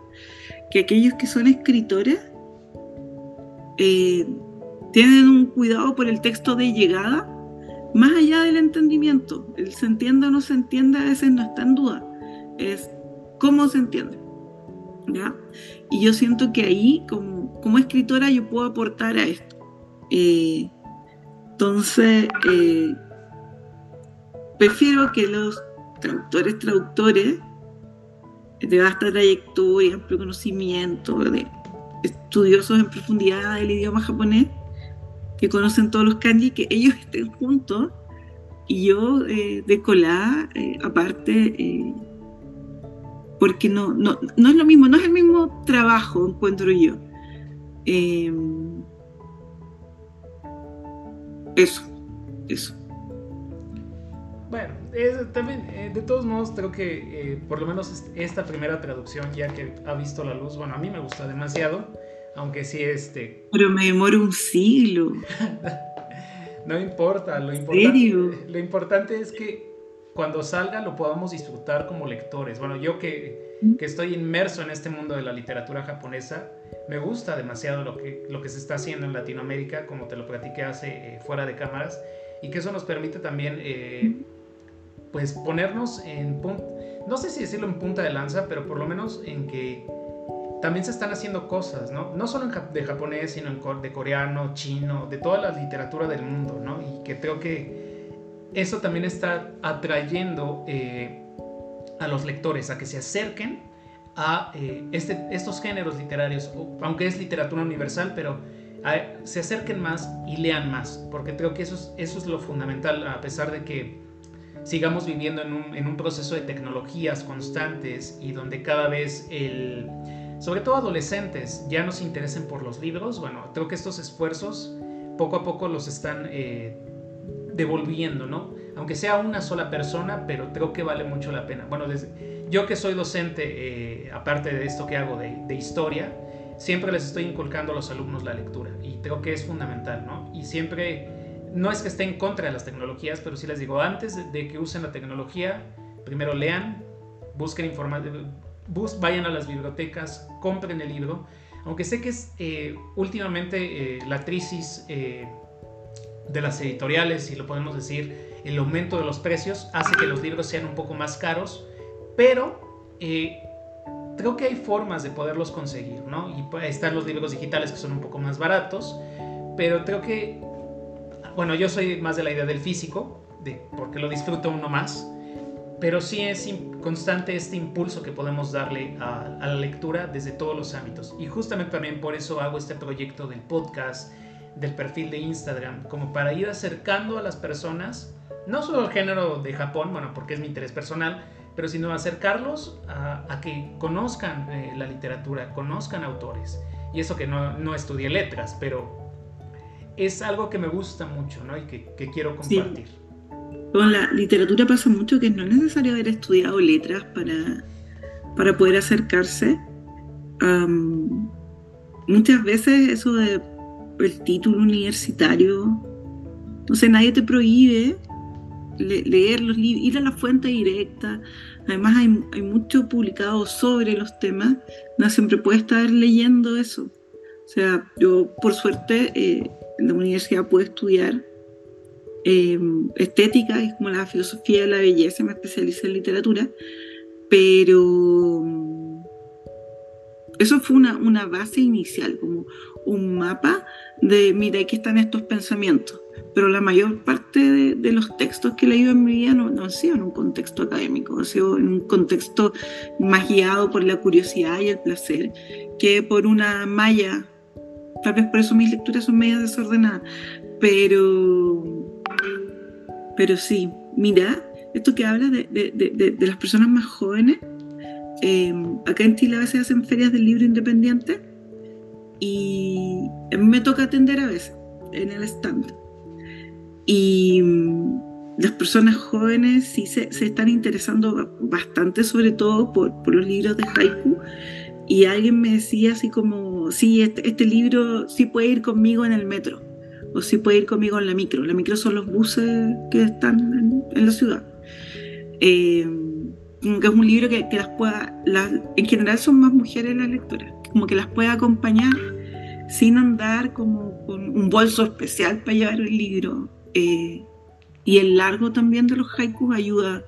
que aquellos que son escritores eh, tienen un cuidado por el texto de llegada, más allá del entendimiento. El se entienda o no se entienda a veces no está en duda, es cómo se entiende. ¿ya? Y yo siento que ahí, como, escritora, yo puedo aportar a esto. Eh, entonces, eh, prefiero que los traductores, traductores de vasta trayectoria, amplio conocimiento, de estudiosos en profundidad del idioma japonés, que conocen todos los kanji, que ellos estén juntos y yo eh, de colada, eh, aparte, eh, porque no, no, no, es lo mismo, no es el mismo trabajo, encuentro yo. eso, eso. Bueno, también, eh, de todos modos, creo que eh, por lo menos esta primera traducción, ya que ha visto la luz, bueno, a mí me gusta demasiado, aunque sí, este... Pero me demoro un siglo. no importa, lo importante, lo importante es que cuando salga lo podamos disfrutar como lectores. Bueno, yo que, que, estoy inmerso en este mundo de la literatura japonesa, me gusta demasiado lo que, lo que se está haciendo en Latinoamérica, como te lo platiqué hace eh, fuera de cámaras, y que eso nos permite también pues ponernos en no sé si decirlo en punta de lanza, pero por lo menos en que también se están haciendo cosas, ¿no? No solo de japonés, sino de coreano, chino, de toda la literatura del mundo, ¿no? Y que creo que eso también está atrayendo eh, a los lectores a que se acerquen a eh, este, estos géneros literarios, aunque es literatura universal, pero se acerquen más y lean más, porque creo que eso eso es lo fundamental, a pesar de que sigamos viviendo en un, en un, proceso de tecnologías constantes y donde cada vez el, sobre todo adolescentes, ya no se interesen por los libros, bueno, creo que estos esfuerzos poco a poco los están eh, devolviendo, ¿no? Aunque sea una sola persona, pero creo que vale mucho la pena. Bueno, desde, yo que soy docente, eh, aparte de esto que hago de, de historia, siempre les estoy inculcando a los alumnos la lectura y creo que es fundamental, ¿no? Y siempre no es que esté en contra de las tecnologías, pero sí les digo, antes de que usen la tecnología, primero lean, busquen información, vayan a las bibliotecas, compren el libro. Aunque sé que es eh, últimamente eh, la crisis eh, de las editoriales, si lo podemos decir, el aumento de los precios hace que los libros sean un poco más caros, pero creo que hay formas de poderlos conseguir, ¿no? Y están los libros digitales que son un poco más baratos, pero creo que bueno, yo soy más de la idea del físico, de, porque lo disfruto uno más, pero sí es constante este impulso que podemos darle a, la lectura desde todos los ámbitos. Y justamente también por eso hago este proyecto del podcast, del perfil de Instagram, como para ir acercando a las personas, no solo al género de Japón, bueno, porque es mi interés personal, pero sino acercarlos a, que conozcan eh, la literatura, conozcan autores. Y eso que no, no estudié letras, pero es algo que me gusta mucho ¿no? y que, quiero compartir. Con la literatura pasa mucho que no es necesario haber estudiado letras para, para poder acercarse. muchas veces eso de el título universitario, no sé, nadie te prohíbe leer los libros, ir a la fuente directa. Además hay, hay, mucho publicado sobre los temas, no siempre puede estar leyendo eso. O sea, yo por suerte eh, la universidad pude estudiar eh, estética, es como la filosofía de la belleza, me especialicé en literatura, pero mm, eso fue una, una base inicial, como un mapa de, mira, aquí están estos pensamientos, pero la mayor parte de, los textos que he leído en mi vida no, no, han sido en un contexto académico, han sido en un contexto más guiado por la curiosidad y el placer que por una malla Tal vez por eso mis lecturas son medias desordenadas. Pero, pero sí, mira, esto que habla de, las personas más jóvenes, em, acá en Chile a veces hacen ferias del libro independiente y me toca atender a veces en el stand. Y mm, las personas jóvenes sí se, están interesando bastante, sobre todo por, por los libros de haiku y alguien me decía así como, sí, este, este, libro sí puede ir conmigo en el metro, o sí puede ir conmigo en la micro. La micro son los buses que están en, la ciudad. Eh, es un libro que, las pueda, en general son más mujeres las lectoras, como que las pueda acompañar sin andar como con un bolso especial para llevar el libro. Eh, y el largo también de los haikus ayuda,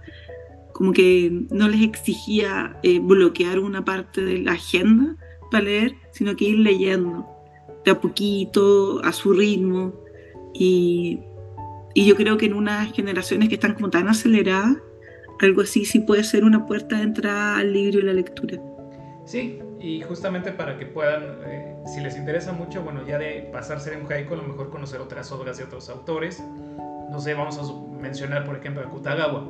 como que no les exigía eh, bloquear una parte de la agenda para leer, sino que ir leyendo de a poquito, a su ritmo. Y, y yo creo que en unas generaciones que están como tan aceleradas, algo así sí puede ser una puerta de entrada al libro y la lectura. Sí, y justamente para que puedan, eh, si les interesa mucho, bueno, ya de pasarse en un a lo mejor conocer otras obras de otros autores. No sé, vamos a mencionar, por ejemplo, a Kutagawa,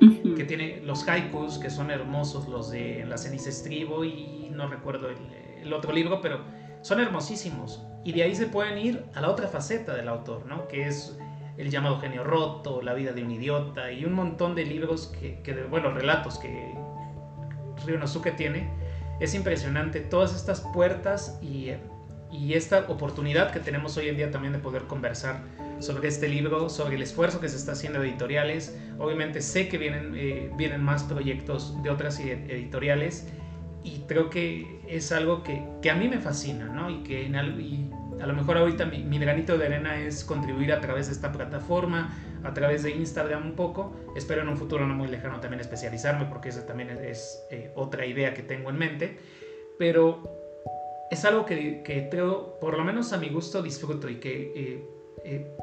que tiene los haikus, que son hermosos, los de La ceniza estribo, y no recuerdo el, el, otro libro, pero son hermosísimos. Y de ahí se pueden ir a la otra faceta del autor, ¿no? Que es el llamado genio roto, La vida de un idiota, y un montón de libros, que, que bueno, relatos que Ryonosuke tiene es impresionante todas estas puertas y, y, esta oportunidad que tenemos hoy en día también de poder conversar sobre este libro, sobre el esfuerzo que se está haciendo editoriales. Obviamente sé que vienen, eh, vienen más proyectos de otras editoriales y creo que es algo que, que a mí me fascina, ¿no? Y que a lo mejor ahorita mi, mi, granito de arena es contribuir a través de esta plataforma, a través de Instagram un poco. Espero en un futuro no muy lejano también especializarme porque esa también es eh, otra idea que tengo en mente. Pero es algo que, que creo, por lo menos a mi gusto, disfruto y que eh, eh,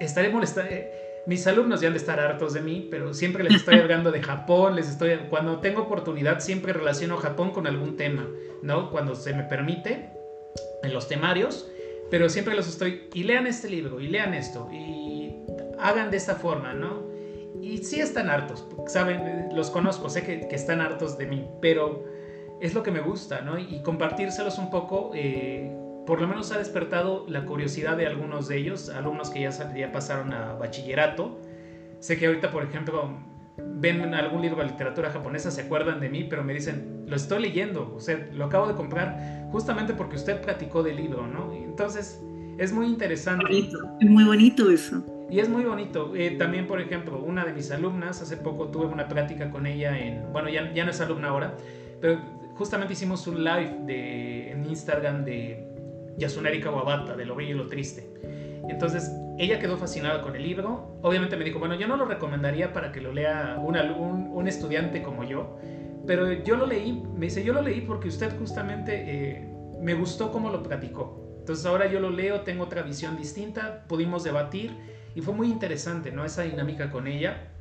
estaré molestando. Eh, mis alumnos ya han de estar hartos de mí, pero siempre les estoy hablando de Japón, les estoy, cuando tengo oportunidad siempre relaciono Japón con algún tema, ¿no? Cuando se me permite, en los temarios, pero siempre los estoy, y lean este libro, y lean esto, y hagan de esta forma, ¿no? Y sí están hartos, saben, los conozco, sé que, que están hartos de mí, pero es lo que me gusta, ¿no? Y compartírselos un poco, eh, por lo menos ha despertado la curiosidad de algunos de ellos, alumnos que ya, ya pasaron a bachillerato. Sé que ahorita, por ejemplo, ven algún libro de literatura japonesa, se acuerdan de mí, pero me dicen, lo estoy leyendo, o sea, lo acabo de comprar justamente porque usted platicó del libro, ¿no? Entonces, es muy interesante. Bonito, es muy bonito eso. Y es muy bonito. Eh, también, por ejemplo, una de mis alumnas, hace poco tuve una plática con ella en, bueno, ya, ya no es alumna ahora, pero justamente hicimos un live de, en Instagram de Yasunari Kawabata, de Lo Bello y Lo Triste. Entonces, ella quedó fascinada con el libro. Obviamente me dijo, bueno, yo no lo recomendaría para que lo lea un, un, un estudiante como yo, pero yo lo leí, me dice, yo lo leí porque usted justamente eh, me gustó cómo lo platicó. Entonces ahora yo lo leo, tengo otra visión distinta, pudimos debatir y fue muy interesante, ¿no? Esa dinámica con ella.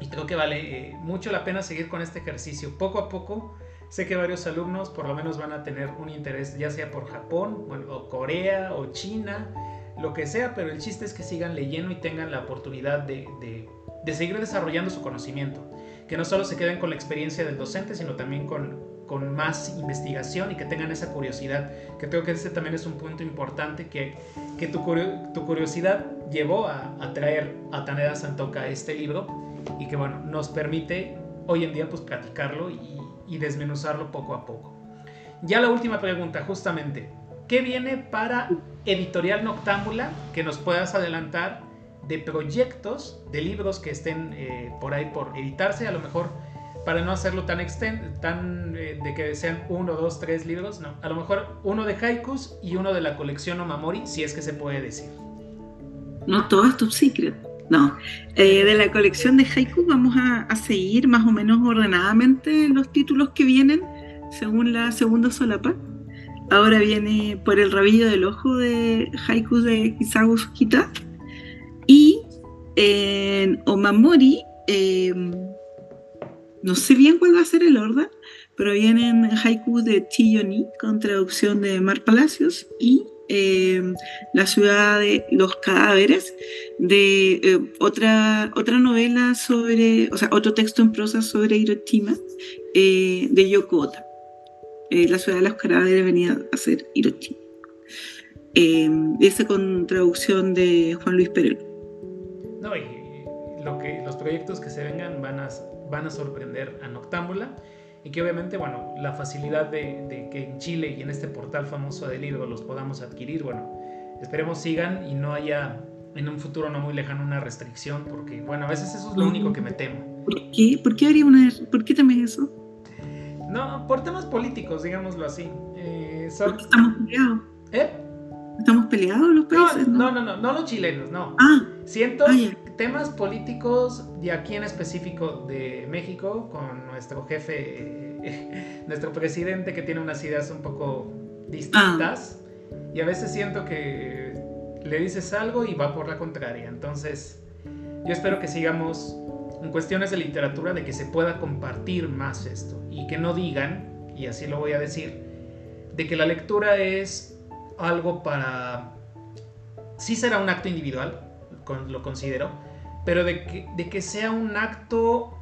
Y creo que vale eh, mucho la pena seguir con este ejercicio. Poco a poco, sé que varios alumnos por lo menos van a tener un interés, ya sea por Japón, o Corea, o China, lo que sea, pero el chiste es que sigan leyendo y tengan la oportunidad de, de, de seguir desarrollando su conocimiento. Que no solo se queden con la experiencia del docente, sino también con, con más investigación y que tengan esa curiosidad, que creo que ese también es un punto importante, que, que tu, tu curiosidad llevó a, a, traer a Taneda Santoka este libro y que bueno, nos permite hoy en día pues platicarlo y, y desmenuzarlo poco a poco. Ya la última pregunta, justamente, ¿qué viene para Editorial Noctámbula que nos puedas adelantar de proyectos, de libros que estén eh, por ahí por editarse, a lo mejor para no hacerlo tan extenso, tan eh, de que sean uno, dos, tres libros, no, a lo mejor uno de haikus y uno de la colección Omamori, si es que se puede decir. No, todo es top secret. No, eh, de la colección de haikus vamos a, seguir más o menos ordenadamente los títulos que vienen según la segunda solapa. Ahora viene por el rabillo del ojo de haikus de Kisago Sukita y en Omamori, eh, no sé bien cuál va a ser el orden, pero vienen haikus de Chiyoni con traducción de Mar Palacios y eh, La ciudad de los cadáveres, de eh, otra, otra novela sobre, o sea, otro texto en prosa sobre Hiroshima eh, de Yoko Ota. la ciudad de los cadáveres venía a ser Hiroshima. ese con traducción de Juan Luis Perel. No, y lo que, los proyectos que se vengan van a, van a sorprender a Noctámbula y que obviamente, bueno, la facilidad de, de, que en Chile y en este portal famoso de libros los podamos adquirir, bueno, esperemos sigan y no haya en un futuro no muy lejano una restricción, porque, bueno, a veces eso es lo único que me temo. ¿Por qué? ¿Por qué haría una... ¿Por qué temes eso? No, por temas políticos, digámoslo así. Eh, son... Estamos peleados. ¿Eh? ¿Estamos peleados los países? No, no, no, no, los chilenos, no. Ah. Siento temas políticos de aquí en específico de México con nuestro jefe, nuestro presidente que tiene unas ideas un poco distintas. Ah. Y a veces siento que le dices algo y va por la contraria. Entonces, yo espero que sigamos en cuestiones de literatura de que se pueda compartir más esto y que no digan, y así lo voy a decir, de que la lectura es algo para... Sí será un acto individual, lo considero, pero de que, de que sea un acto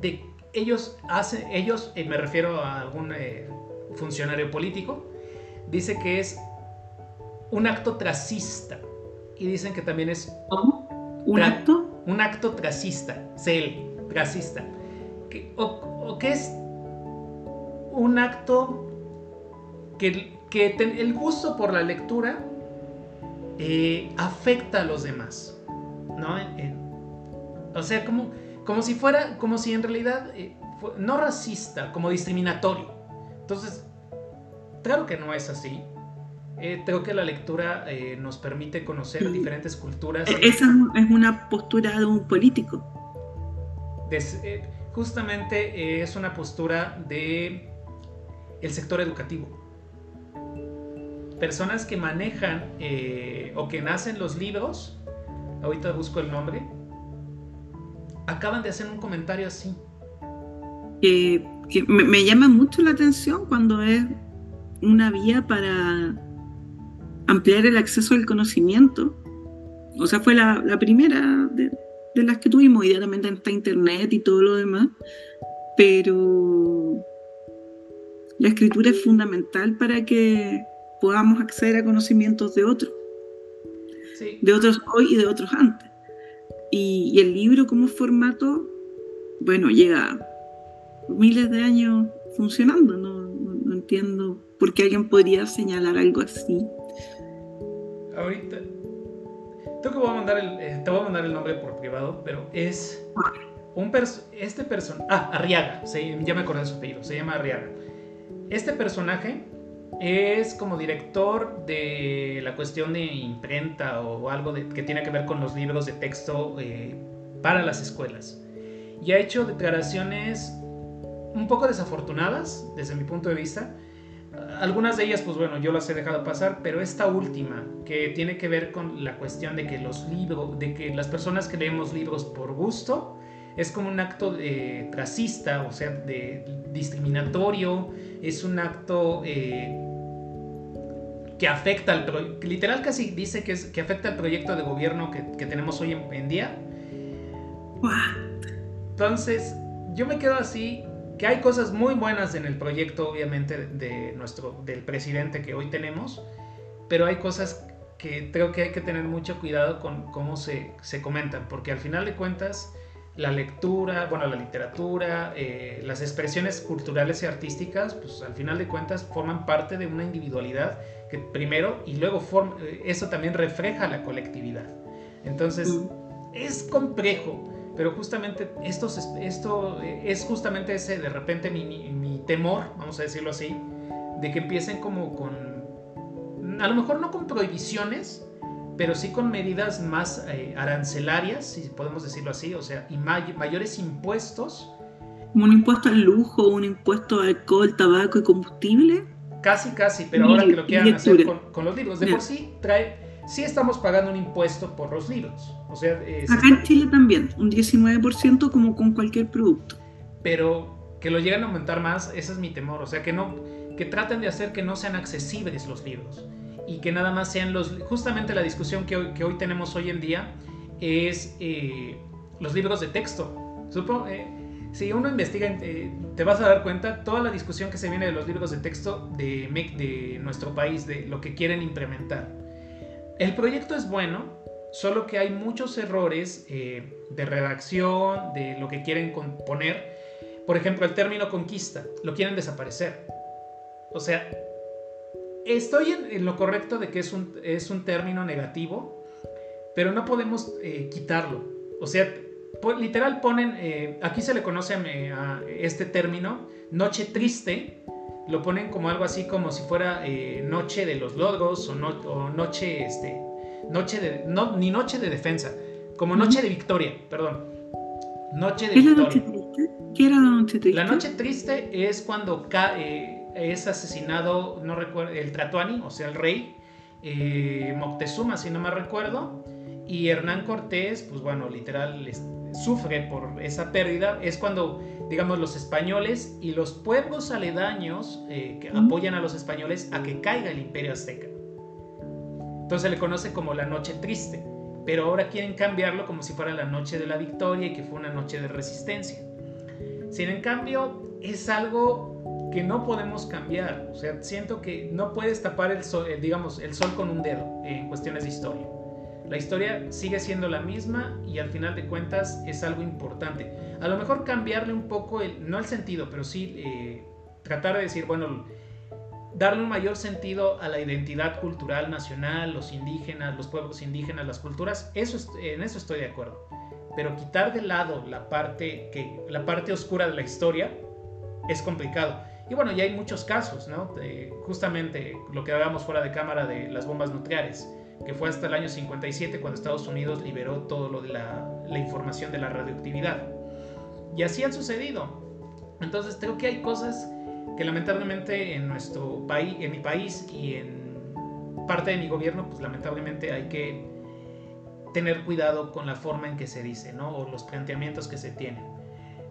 de ellos hacen, ellos, eh, me refiero a algún eh, funcionario político, dice que es un acto tracista y dicen que también es un acto un acto tracista, cel, tracista, o, que es un acto que, que el gusto por la lectura eh, afecta a los demás, ¿no? o sea, como, como si fuera, como si en realidad, eh, no racista, como discriminatorio. Entonces, claro que no es así. Eh, creo que la lectura nos permite conocer diferentes culturas. E-, esa es una postura de un político. Justamente es una postura de el sector educativo. Personas que manejan o que nacen los libros, ahorita busco el nombre, acaban de hacer un comentario así. que me llama mucho la atención cuando es una vía para ampliar el acceso al conocimiento. O sea, fue la, primera de, las que tuvimos, y también está internet y todo lo demás, pero la escritura es fundamental para que podamos acceder a conocimientos de otros, de otros hoy y de otros antes. Y, el libro como formato, bueno, llega miles de años funcionando, no, no entiendo por qué alguien podría señalar algo así ahorita. Que voy a mandar el, eh, te voy a mandar el nombre por privado, pero es un este personaje. Ah, Arriaga, ya me acordé de su apellido, se llama Arriaga. Este personaje es como director de la cuestión de imprenta o algo que tiene que ver con los libros de texto eh, para las escuelas. Y ha hecho declaraciones un poco desafortunadas desde mi punto de vista, algunas de ellas, pues bueno, yo las he dejado pasar, pero esta última, que tiene que ver con la cuestión de que los libros, de que las personas que leemos libros por gusto, es como un acto de racista, o sea, de discriminatorio, es un acto eh, que afecta al literal casi dice que, es, que afecta al proyecto de gobierno que, tenemos hoy en, en día. Entonces, yo me quedo así que hay cosas muy buenas en el proyecto, obviamente, de nuestro, del presidente que hoy tenemos, pero hay cosas que creo que hay que tener mucho cuidado con cómo se, se comentan, porque al final de cuentas, la lectura, bueno, la literatura, eh, las expresiones culturales y artísticas, pues al final de cuentas forman parte de una individualidad que primero y luego forma, eh, eso también refleja la colectividad. Entonces, es complejo pero justamente esto, esto es justamente ese, de repente, mi, temor, vamos a decirlo así, de que empiecen como con, a lo mejor no con prohibiciones, pero sí con medidas más eh, arancelarias, si podemos decirlo así, o sea, y mayores impuestos. un impuesto al lujo, un impuesto al alcohol, tabaco y combustible. Casi, casi, pero ahora que lo quieran hacer con, los libros, de por sí trae sí estamos pagando un impuesto por los libros. O sea, Acá en Chile también, un 19% como con cualquier producto. Pero que lo lleguen a aumentar más, ese es mi temor. O sea, que no, que traten de hacer que no sean accesibles los libros y que nada más sean los. Justamente la discusión que hoy, que hoy tenemos hoy en día es eh, los libros de texto. Supongo, eh, si uno investiga, eh, te vas a dar cuenta toda la discusión que se viene de los libros de texto de, de nuestro país, de lo que quieren implementar. El proyecto es bueno, solo que hay muchos errores eh, de redacción, de lo que quieren poner. Por ejemplo, el término conquista, lo quieren desaparecer. O sea, estoy en, lo correcto de que es un, es un término negativo, pero no podemos eh, quitarlo. O sea, literal ponen, eh, aquí se le conoce a, este término, noche triste, lo ponen como algo así como si fuera eh, Noche de los Logos o, Noche, este, noche de, no, ni Noche de Defensa, como Noche de Victoria, perdón. Noche de Victoria. ¿Qué era la noche triste? La noche triste es cuando eh, es asesinado, no recuerdo, el Tratuani, o sea, el rey, eh, Moctezuma, si no me recuerdo, y Hernán Cortés, pues bueno, literal sufre por esa pérdida. Es cuando, digamos, los españoles y los pueblos aledaños eh, que apoyan a los españoles a que caiga el imperio azteca. Entonces se le conoce como la noche triste, pero ahora quieren cambiarlo como si fuera la noche de la victoria y que fue una noche de resistencia. Sin en cambio, es algo que no podemos cambiar. O sea, siento que no puedes tapar el sol, eh, digamos, el sol con un dedo en cuestiones de historia. La historia sigue siendo la misma y al final de cuentas es algo importante. A lo mejor cambiarle un poco, el, no el sentido, pero sí eh, tratar de decir, bueno, darle un mayor sentido a la identidad cultural nacional, los indígenas, los pueblos indígenas, las culturas, eso, en eso estoy de acuerdo pero quitar de lado la parte, que, la parte oscura de la historia es complicado. Y bueno, ya hay muchos casos, ¿no? justamente lo que hablábamos fuera de cámara de las bombas nucleares, que fue hasta el año 57 cuando Estados Unidos liberó todo lo de la, la información de la radioactividad. Y así han sucedido. Entonces creo que hay cosas que lamentablemente en nuestro país, en mi país y en parte de mi gobierno, pues lamentablemente hay que tener cuidado con la forma en que se dice, ¿no? O los planteamientos que se tienen.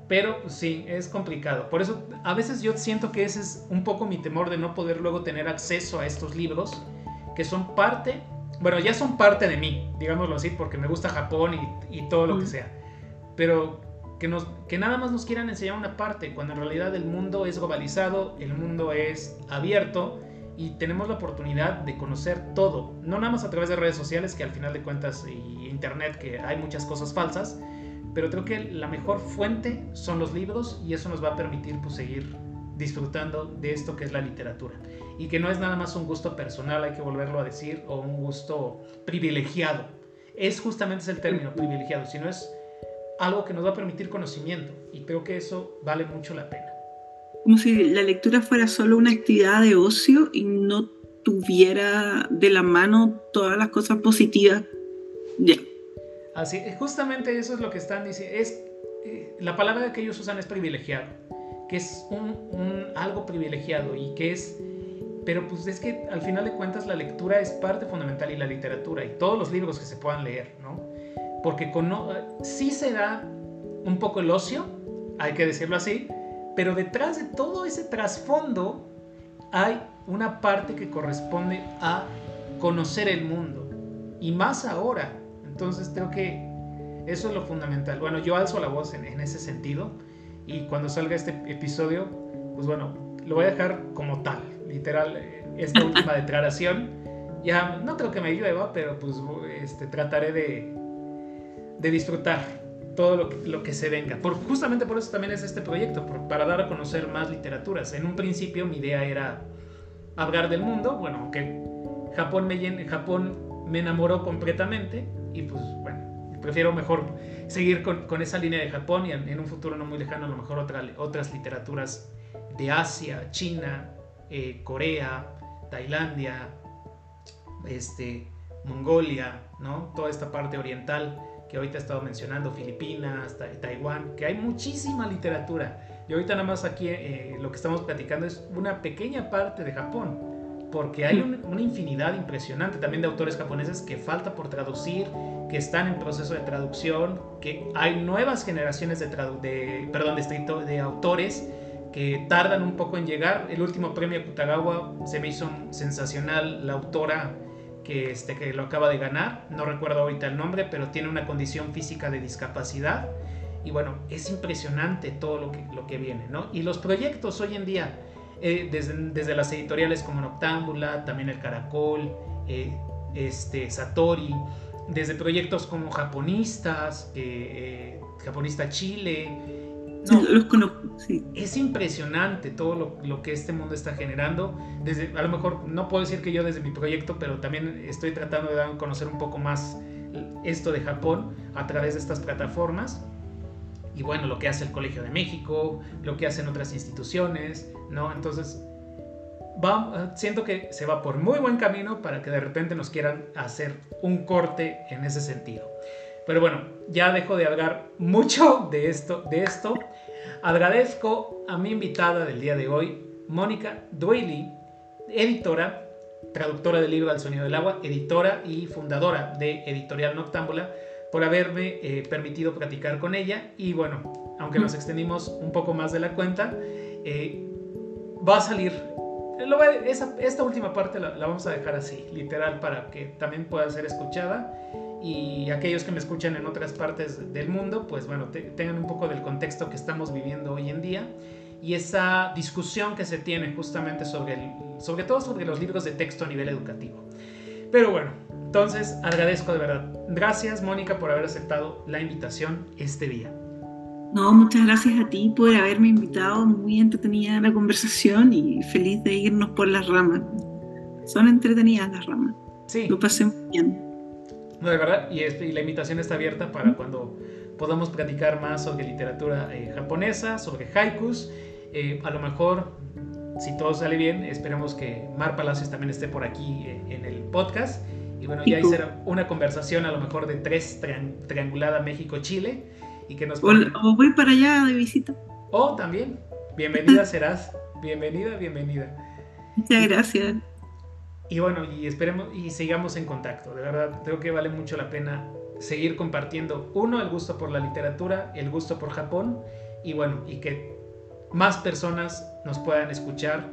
Pero pues, sí, es complicado. Por eso a veces yo siento que ese es un poco mi temor de no poder luego tener acceso a estos libros, que son parte, bueno, ya son parte de mí, digámoslo así, porque me gusta Japón y, y todo lo que sea. Pero que, nos, que nada más nos quieran enseñar una parte, cuando en realidad el mundo es globalizado, el mundo es abierto y tenemos la oportunidad de conocer todo, no nada más a través de redes sociales, que al final de cuentas, y internet, que hay muchas cosas falsas, pero creo que la mejor fuente son los libros y eso nos va a permitir pues, seguir disfrutando de esto que es la literatura. Y que no es nada más un gusto personal, hay que volverlo a decir, o un gusto privilegiado. Es justamente ese el término, privilegiado, sino es algo que nos va a permitir conocimiento. Y creo que eso vale mucho la pena como si la lectura fuera solo una actividad de ocio y no tuviera de la mano todas las cosas positivas. Ya. Así, justamente eso es lo que están diciendo. Es, eh, la palabra que ellos usan es privilegiado, que es un, algo privilegiado y que es... Pero pues es que al final de cuentas la lectura es parte fundamental y la literatura y todos los libros que se puedan leer, ¿no? Porque con, sí se da un poco el ocio, hay que decirlo así, pero detrás de todo ese trasfondo hay una parte que corresponde a conocer el mundo. Y más ahora. Entonces creo que eso es lo fundamental. Bueno, yo alzo la voz en, ese sentido. Y cuando salga este episodio, pues bueno, lo voy a dejar como tal. Literal, eh, esta última declaración. Ya no creo que me llueva, pero pues este, trataré de, de disfrutar todo lo que, lo que se venga. Por, justamente por eso también es este proyecto, para dar a conocer más literaturas. En un principio mi idea era hablar del mundo, bueno, que Japón me, Japón me enamoró completamente y pues prefiero mejor seguir con, con esa línea de Japón y en, un futuro no muy lejano a lo mejor otra, otras literaturas de Asia, China, eh, Corea, Tailandia, este, Mongolia, ¿no? Toda esta parte oriental que ahorita he estado mencionando, Filipinas, Taiwán, que hay muchísima literatura. Y ahorita nada más aquí eh, lo que estamos platicando es una pequeña parte de Japón, porque hay una infinidad impresionante también de autores japoneses que falta por traducir, que están en proceso de traducción, que hay nuevas generaciones de, de, perdón, de, de autores que tardan un poco en llegar. El último premio Kutagawa se me hizo sensacional, la autora que, este, que lo acaba de ganar, no recuerdo ahorita el nombre, pero tiene una condición física de discapacidad. Y bueno, es impresionante todo lo que, lo que viene, ¿no? Y los proyectos hoy en día, eh, desde, desde, las editoriales como Noctámbula, también El Caracol, eh, este, Satori, desde proyectos como Japonistas, eh, Japonista Chile, los conozco, sí. Es impresionante todo lo, que este mundo está generando. Desde, a lo mejor no puedo decir que yo desde mi proyecto, pero también estoy tratando de dar a conocer un poco más esto de Japón a través de estas plataformas. Y bueno, lo que hace el Colegio de México, lo que hacen otras instituciones, ¿no? Entonces, siento que se va por muy buen camino para que de repente nos quieran hacer un corte en ese sentido. Pero bueno, ya dejo de hablar mucho de esto, de esto. Agradezco a mi invitada del día de hoy, Mónica Duely, editora, traductora del libro Al Sonido del Agua, editora y fundadora de Editorial Noctámbula, por haberme eh, permitido platicar con ella. Y bueno, aunque nos extendimos un poco más de la cuenta, eh, va a salir. esta última parte la, vamos a dejar así, literal, para que también pueda ser escuchada. Y aquellos que me escuchan en otras partes del mundo, pues bueno, tengan un poco del contexto que estamos viviendo hoy en día y esa discusión que se tiene justamente sobre, sobre todo sobre los libros de texto a nivel educativo. Pero bueno, entonces agradezco de verdad. Gracias Mónica por haber aceptado la invitación este día. No, muchas gracias a ti por haberme invitado. Muy entretenida la conversación y feliz de irnos por las ramas. Son entretenidas las ramas. Sí. Lo pasé muy bien. No, de verdad, y, y la invitación está abierta para cuando podamos platicar más sobre literatura eh, japonesa, sobre haikus. Eh, a lo mejor, si todo sale bien, esperemos que Mar Palacios también esté por aquí eh, en el podcast. Y bueno, ya hice una conversación a lo mejor de tres triangulada México-Chile. Y que nos... O, voy para allá de visita. O también. Bienvenida serás. Bienvenida, bienvenida. Muchas gracias. Y bueno, y esperemos y sigamos en contacto. De verdad, creo que vale mucho la pena seguir compartiendo, uno, el gusto por la literatura, el gusto por Japón, y bueno, y que más personas nos puedan escuchar,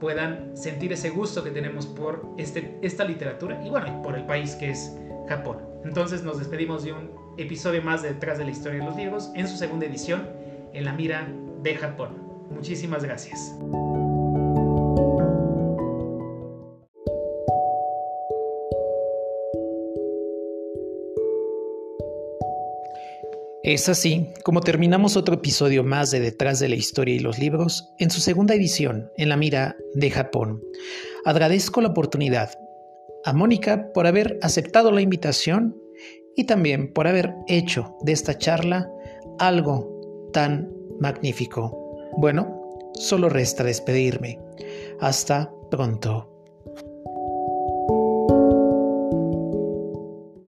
puedan sentir ese gusto que tenemos por este, esta literatura y bueno, por el país que es Japón. Entonces nos despedimos de un episodio más de Detrás de la Historia de los Libros en su segunda edición en la mira de Japón. Muchísimas gracias. Es así como terminamos otro episodio más de Detrás de la Historia y los Libros en su segunda edición en la mira de Japón. Agradezco la oportunidad a Mónica por haber aceptado la invitación y también por haber hecho de esta charla algo tan magnífico. Bueno, solo resta despedirme. Hasta pronto.